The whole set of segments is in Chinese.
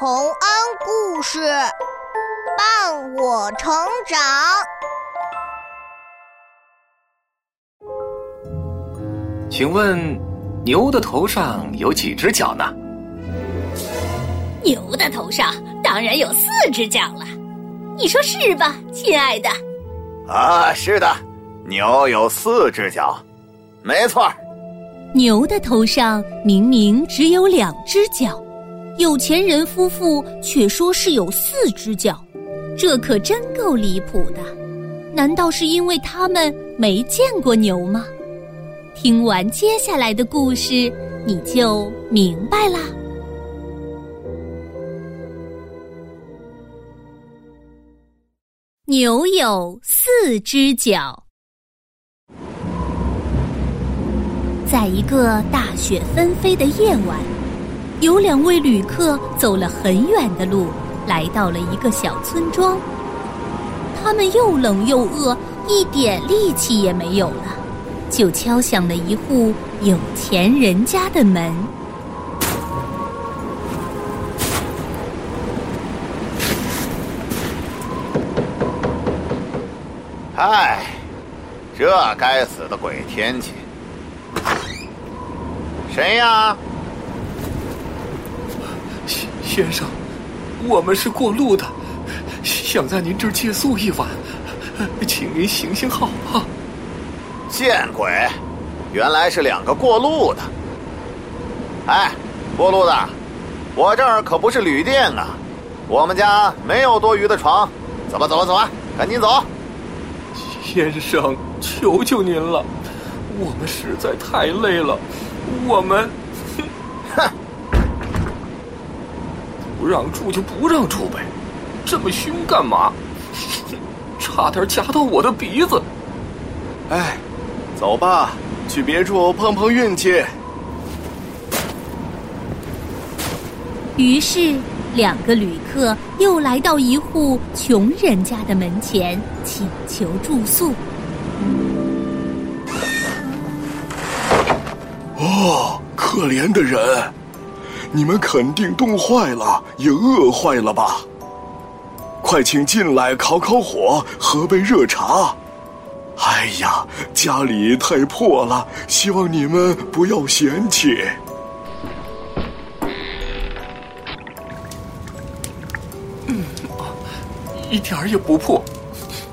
洪恩故事伴我成长。请问，牛的头上有几只脚呢？牛的头上当然有四只脚了，你说是吧，亲爱的？啊，是的，牛有四只脚，没错。牛的头上明明只有两只脚，有钱人夫妇却说是有四只脚，这可真够离谱的。难道是因为他们没见过牛吗？听完接下来的故事，你就明白啦。牛有四只脚。在一个大雪纷飞的夜晚，有两位旅客走了很远的路，来到了一个小村庄。他们又冷又饿，一点力气也没有了，就敲响了一户有钱人家的门。唉，这该死的鬼天气！谁呀？先先生，我们是过路的，想在您这儿借宿一晚，请您行行好啊！见鬼！原来是两个过路的。哎，过路的，我这儿可不是旅店啊，我们家没有多余的床，走吧，走吧，走吧，赶紧走。先生，求求您了，我们实在太累了，我们，不让住就不让住呗，这么凶干嘛？差点夹到我的鼻子。哎，走吧，去别处碰碰运气。于是。两个旅客又来到一户穷人家的门前，请求住宿。哦，可怜的人，你们肯定冻坏了，也饿坏了吧？快请进来烤烤火，喝杯热茶。哎呀，家里太破了，希望你们不要嫌弃。嗯一点儿也不破，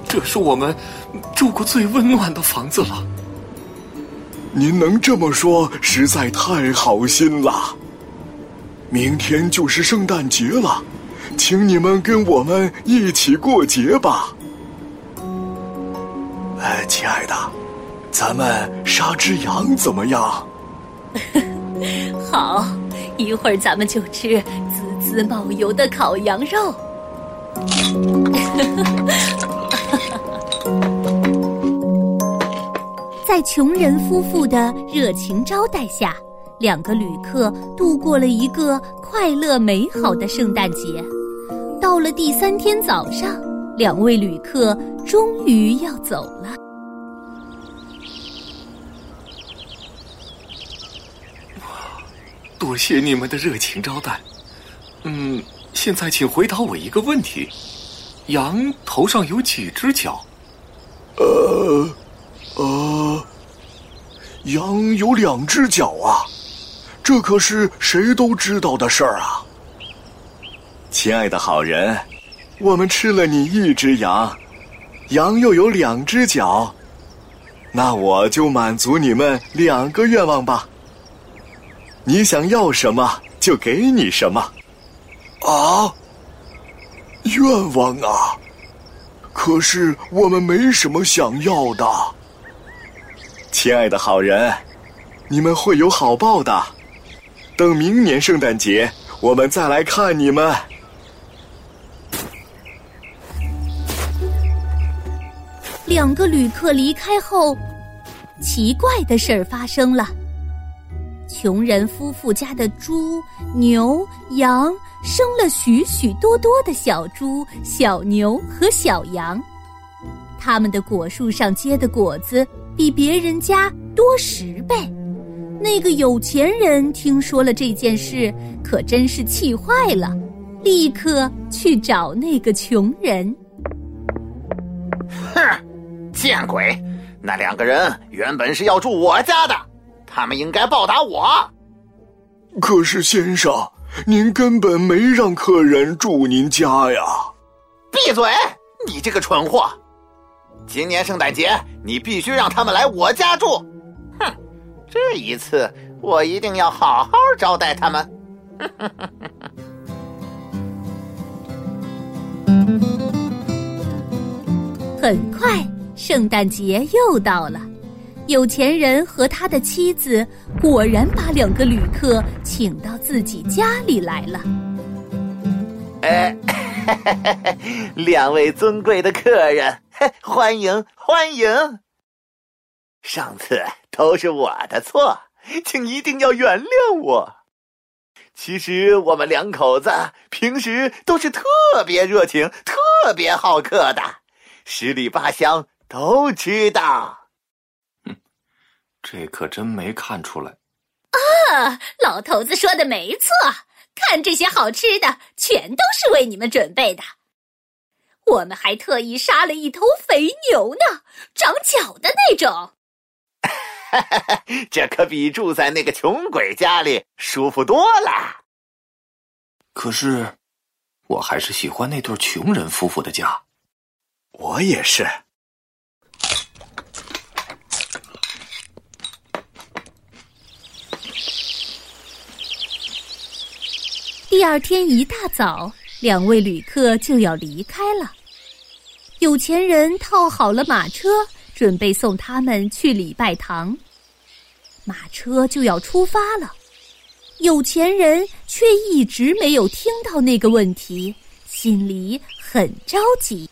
这是我们住过最温暖的房子了。您能这么说，实在太好心了。明天就是圣诞节了，请你们跟我们一起过节吧。哎，亲爱的，咱们杀只羊怎么样？好，一会儿咱们就吃滋滋冒油的烤羊肉。在穷人夫妇的热情招待下，两个旅客度过了一个快乐美好的圣诞节。到了第三天早上，两位旅客终于要走了。多谢你们的热情招待。嗯。现在，请回答我一个问题：羊头上有几只脚？呃，呃，羊有两只脚啊，这可是谁都知道的事儿啊。亲爱的好人，我们吃了你一只羊，羊又有两只脚，那我就满足你们两个愿望吧。你想要什么，就给你什么。啊，愿望啊！可是我们没什么想要的。亲爱的好人，你们会有好报的。等明年圣诞节，我们再来看你们。两个旅客离开后，奇怪的事儿发生了。穷人夫妇家的猪、牛、羊生了许许多多的小猪、小牛和小羊，他们的果树上结的果子比别人家多十倍。那个有钱人听说了这件事，可真是气坏了，立刻去找那个穷人。哼，见鬼！那两个人原本是要住我家的，他们应该报答我。可是先生，您根本没让客人住您家呀！闭嘴！你这个蠢货！今年圣诞节你必须让他们来我家住。哼，这一次我一定要好好招待他们。很快，圣诞节又到了。有钱人和他的妻子果然把两个旅客请到自己家里来了。哎，两位尊贵的客人，欢迎欢迎！上次都是我的错，请一定要原谅我。其实我们两口子平时都是特别热情、特别好客的，十里八乡都知道。这可真没看出来。啊，老头子说的没错，看这些好吃的，全都是为你们准备的。我们还特意杀了一头肥牛呢，长角的那种。这可比住在那个穷鬼家里舒服多了。可是，我还是喜欢那对穷人夫妇的家。我也是。第二天一大早，两位旅客就要离开了。有钱人套好了马车，准备送他们去礼拜堂。马车就要出发了，有钱人却一直没有听到那个问题，心里很着急。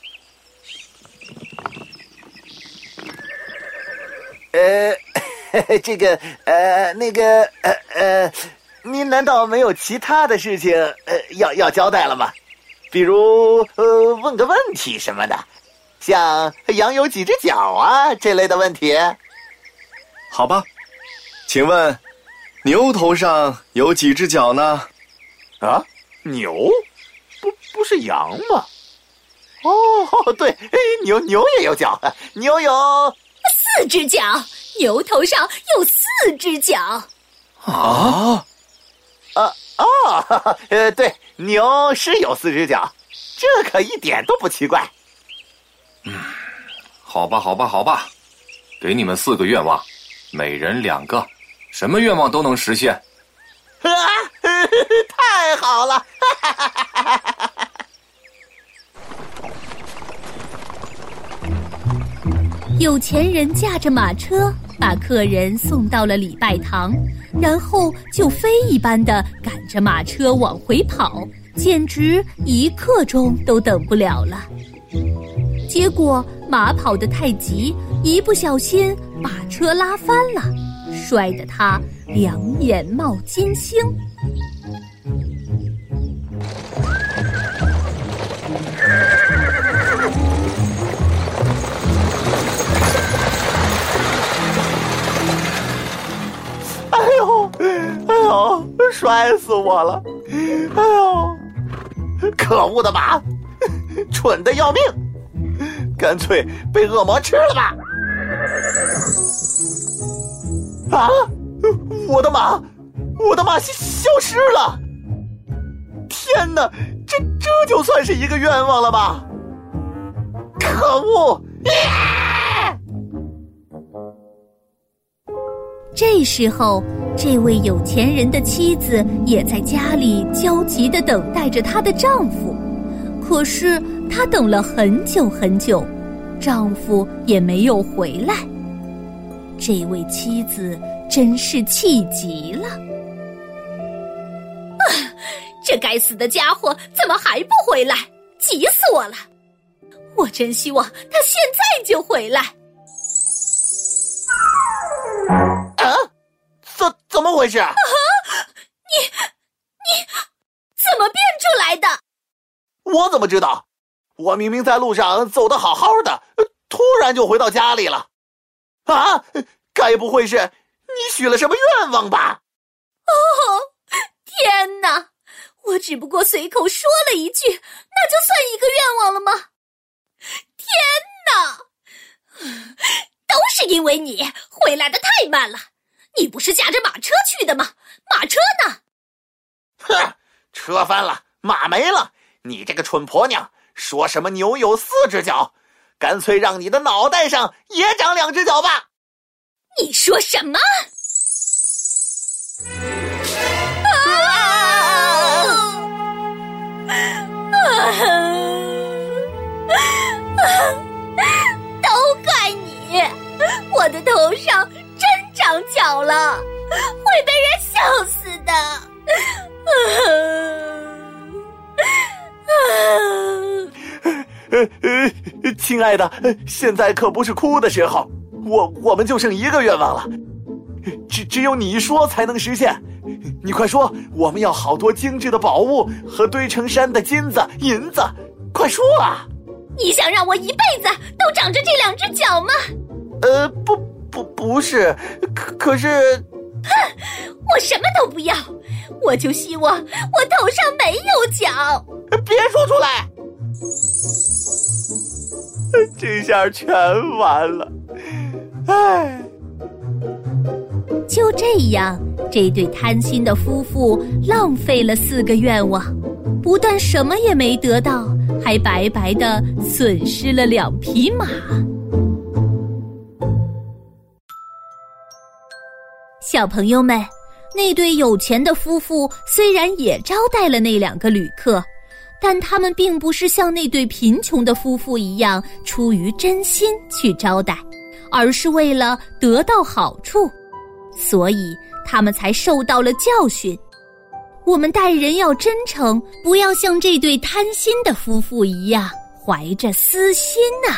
呃，这个，呃，那个，呃呃。您难道没有其他的事情呃要要交代了吗？比如呃问个问题什么的，像羊有几只脚啊这类的问题。好吧，请问牛头上有几只脚呢？啊，牛不不是羊吗？哦，对，牛牛也有脚，牛有四只脚，牛头上有四只脚。啊。啊哦，呃，对，牛是有四只脚，这可一点都不奇怪。嗯，好吧，好吧，好吧，给你们四个愿望，每人两个，什么愿望都能实现。啊，太好了！有钱人驾着马车。把客人送到了礼拜堂，然后就飞一般的赶着马车往回跑，简直一刻钟都等不了了。结果马跑得太急，一不小心把车拉翻了，摔得他两眼冒金星。哎呦，哎呦摔死我了！哎呦，可恶的马，蠢的要命，干脆被恶魔吃了吧！啊，我的马，我的马消消失了！天哪，这这就算是一个愿望了吧？可恶！这时候。这位有钱人的妻子也在家里焦急的等待着她的丈夫，可是她等了很久很久，丈夫也没有回来。这位妻子真是气极了！啊，这该死的家伙怎么还不回来？急死我了！我真希望他现在就回来。啊怎怎么回事？啊！你你怎么变出来的？我怎么知道？我明明在路上走的好好的，突然就回到家里了。啊！该不会是你许了什么愿望吧？哦，天哪！我只不过随口说了一句，那就算一个愿望了吗？天哪！都是因为你回来的太慢了。你不是驾着马车去的吗？马车呢？哼，车翻了，马没了。你这个蠢婆娘，说什么牛有四只脚？干脆让你的脑袋上也长两只脚吧！你说什么？啊都怪你！我的头上真长脚了，会被人亲爱的，现在可不是哭的时候。我我们就剩一个愿望了，只只有你说才能实现。你快说，我们要好多精致的宝物和堆成山的金子银子，快说啊！你想让我一辈子都长着这两只脚吗？呃，不不不是，可可是，哼，我什么都不要，我就希望我头上没有角。别说出来，这下全完了。唉，就这样，这对贪心的夫妇浪费了四个愿望，不但什么也没得到，还白白的损失了两匹马。小朋友们，那对有钱的夫妇虽然也招待了那两个旅客，但他们并不是像那对贫穷的夫妇一样出于真心去招待。而是为了得到好处，所以他们才受到了教训。我们待人要真诚，不要像这对贪心的夫妇一样怀着私心呐。